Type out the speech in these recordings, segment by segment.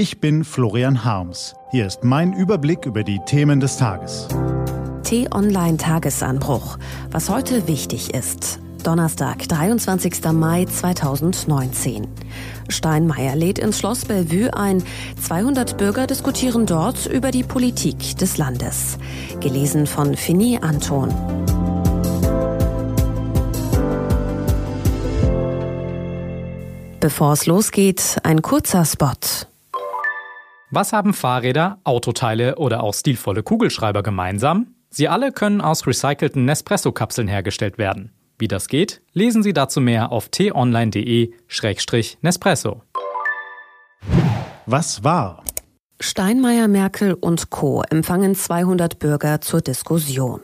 Ich bin Florian Harms. Hier ist mein Überblick über die Themen des Tages. T-Online Tagesanbruch. Was heute wichtig ist. Donnerstag, 23. Mai 2019. Steinmeier lädt ins Schloss Bellevue ein. 200 Bürger diskutieren dort über die Politik des Landes. Gelesen von Fini Anton. Bevor es losgeht, ein kurzer Spot. Was haben Fahrräder, Autoteile oder auch stilvolle Kugelschreiber gemeinsam? Sie alle können aus recycelten Nespresso-Kapseln hergestellt werden. Wie das geht, lesen Sie dazu mehr auf t-online.de-nespresso. Was war? Steinmeier, Merkel und Co. empfangen 200 Bürger zur Diskussion.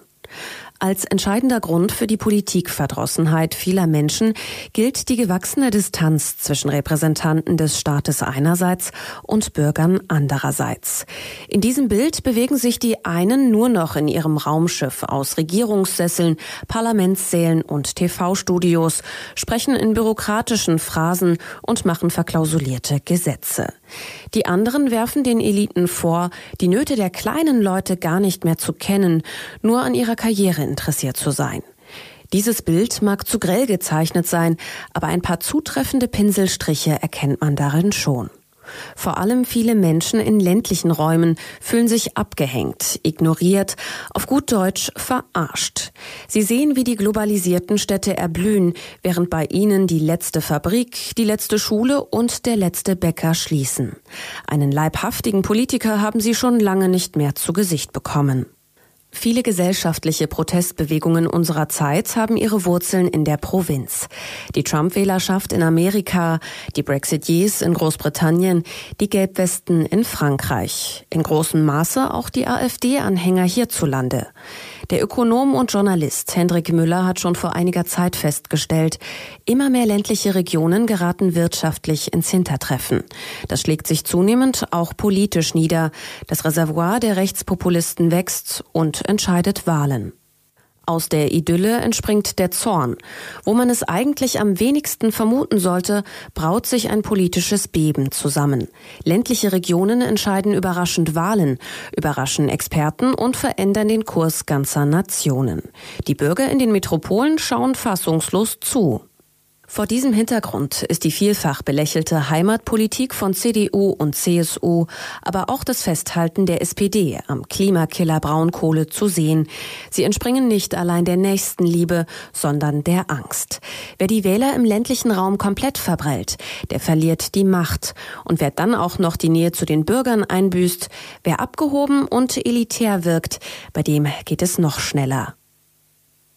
Als entscheidender Grund für die Politikverdrossenheit vieler Menschen gilt die gewachsene Distanz zwischen Repräsentanten des Staates einerseits und Bürgern andererseits. In diesem Bild bewegen sich die einen nur noch in ihrem Raumschiff aus Regierungssesseln, Parlamentssälen und TV-Studios, sprechen in bürokratischen Phrasen und machen verklausulierte Gesetze. Die anderen werfen den Eliten vor, die Nöte der kleinen Leute gar nicht mehr zu kennen, nur an ihrer Karriere interessiert zu sein. Dieses Bild mag zu grell gezeichnet sein, aber ein paar zutreffende Pinselstriche erkennt man darin schon. Vor allem viele Menschen in ländlichen Räumen fühlen sich abgehängt, ignoriert, auf gut Deutsch verarscht. Sie sehen, wie die globalisierten Städte erblühen, während bei ihnen die letzte Fabrik, die letzte Schule und der letzte Bäcker schließen. Einen leibhaftigen Politiker haben sie schon lange nicht mehr zu Gesicht bekommen. Viele gesellschaftliche Protestbewegungen unserer Zeit haben ihre Wurzeln in der Provinz. Die Trump-Wählerschaft in Amerika, die Brexiteers in Großbritannien, die Gelbwesten in Frankreich, in großem Maße auch die AfD-Anhänger hierzulande. Der Ökonom und Journalist Hendrik Müller hat schon vor einiger Zeit festgestellt, immer mehr ländliche Regionen geraten wirtschaftlich ins Hintertreffen. Das schlägt sich zunehmend auch politisch nieder. Das Reservoir der Rechtspopulisten wächst und entscheidet Wahlen. Aus der Idylle entspringt der Zorn. Wo man es eigentlich am wenigsten vermuten sollte, braut sich ein politisches Beben zusammen. Ländliche Regionen entscheiden überraschend Wahlen, überraschen Experten und verändern den Kurs ganzer Nationen. Die Bürger in den Metropolen schauen fassungslos zu. Vor diesem Hintergrund ist die vielfach belächelte Heimatpolitik von CDU und CSU, aber auch das Festhalten der SPD am Klimakiller Braunkohle zu sehen. Sie entspringen nicht allein der Nächstenliebe, sondern der Angst. Wer die Wähler im ländlichen Raum komplett verbrellt, der verliert die Macht. Und wer dann auch noch die Nähe zu den Bürgern einbüßt, wer abgehoben und elitär wirkt, bei dem geht es noch schneller.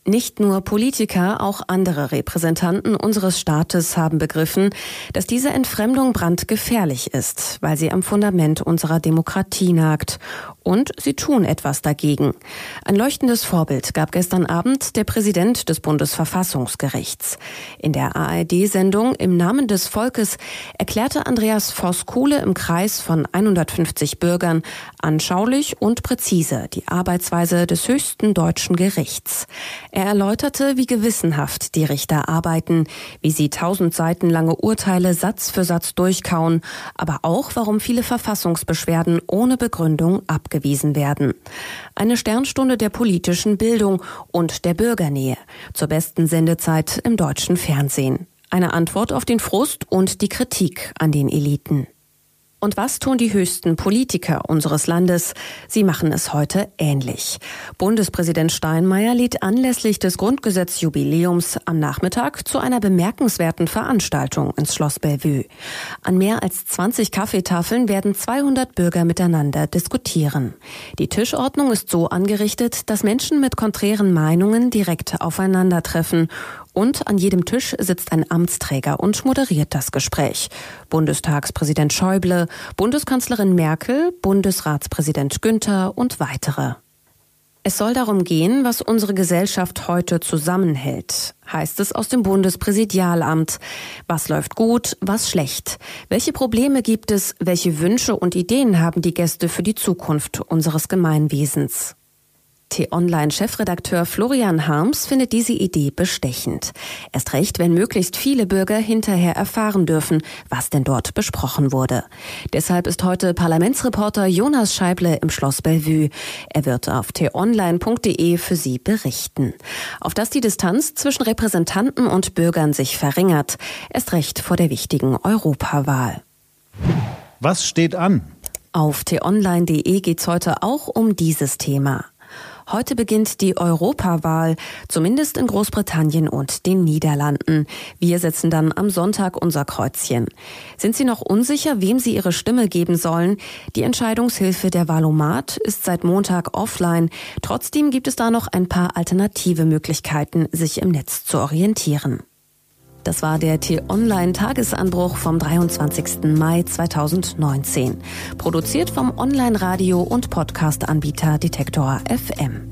Nicht nur Politiker, auch andere Repräsentanten unseres Staates haben begriffen, dass diese Entfremdung brandgefährlich ist, weil sie am Fundament unserer Demokratie nagt. Und sie tun etwas dagegen. Ein leuchtendes Vorbild gab gestern Abend der Präsident des Bundesverfassungsgerichts. In der ARD-Sendung Im Namen des Volkes erklärte Andreas Voss-Kuhle im Kreis von 150 Bürgern anschaulich und präzise die Arbeitsweise des höchsten deutschen Gerichts. Er erläuterte, wie gewissenhaft die Richter arbeiten, wie sie tausend Seiten lange Urteile Satz für Satz durchkauen, aber auch, warum viele Verfassungsbeschwerden ohne Begründung abgewiesen werden. Eine Sternstunde der politischen Bildung und der Bürgernähe zur besten Sendezeit im deutschen Fernsehen. Eine Antwort auf den Frust und die Kritik an den Eliten. Und was tun die höchsten Politiker unseres Landes? Sie machen es heute ähnlich. Bundespräsident Steinmeier lädt anlässlich des Grundgesetzjubiläums am Nachmittag zu einer bemerkenswerten Veranstaltung ins Schloss Bellevue. An mehr als 20 Kaffeetafeln werden 200 Bürger miteinander diskutieren. Die Tischordnung ist so angerichtet, dass Menschen mit konträren Meinungen direkt aufeinandertreffen und an jedem Tisch sitzt ein Amtsträger und moderiert das Gespräch. Bundestagspräsident Schäuble, Bundeskanzlerin Merkel, Bundesratspräsident Günther und weitere. Es soll darum gehen, was unsere Gesellschaft heute zusammenhält, heißt es aus dem Bundespräsidialamt. Was läuft gut, was schlecht? Welche Probleme gibt es? Welche Wünsche und Ideen haben die Gäste für die Zukunft unseres Gemeinwesens? T-Online-Chefredakteur Florian Harms findet diese Idee bestechend. Erst recht, wenn möglichst viele Bürger hinterher erfahren dürfen, was denn dort besprochen wurde. Deshalb ist heute Parlamentsreporter Jonas Scheible im Schloss Bellevue. Er wird auf t-online.de für Sie berichten. Auf dass die Distanz zwischen Repräsentanten und Bürgern sich verringert. Erst recht vor der wichtigen Europawahl. Was steht an? Auf t-online.de geht's heute auch um dieses Thema. Heute beginnt die Europawahl, zumindest in Großbritannien und den Niederlanden. Wir setzen dann am Sonntag unser Kreuzchen. Sind Sie noch unsicher, wem Sie Ihre Stimme geben sollen? Die Entscheidungshilfe der Valomat ist seit Montag offline. Trotzdem gibt es da noch ein paar alternative Möglichkeiten, sich im Netz zu orientieren. Das war der T-Online-Tagesanbruch vom 23. Mai 2019. Produziert vom Online-Radio- und Podcast-Anbieter Detektor FM.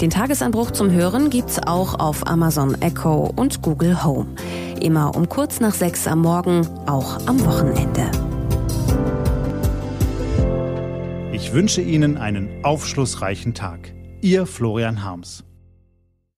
Den Tagesanbruch zum Hören gibt's auch auf Amazon Echo und Google Home. Immer um kurz nach sechs am Morgen, auch am Wochenende. Ich wünsche Ihnen einen aufschlussreichen Tag. Ihr Florian Harms.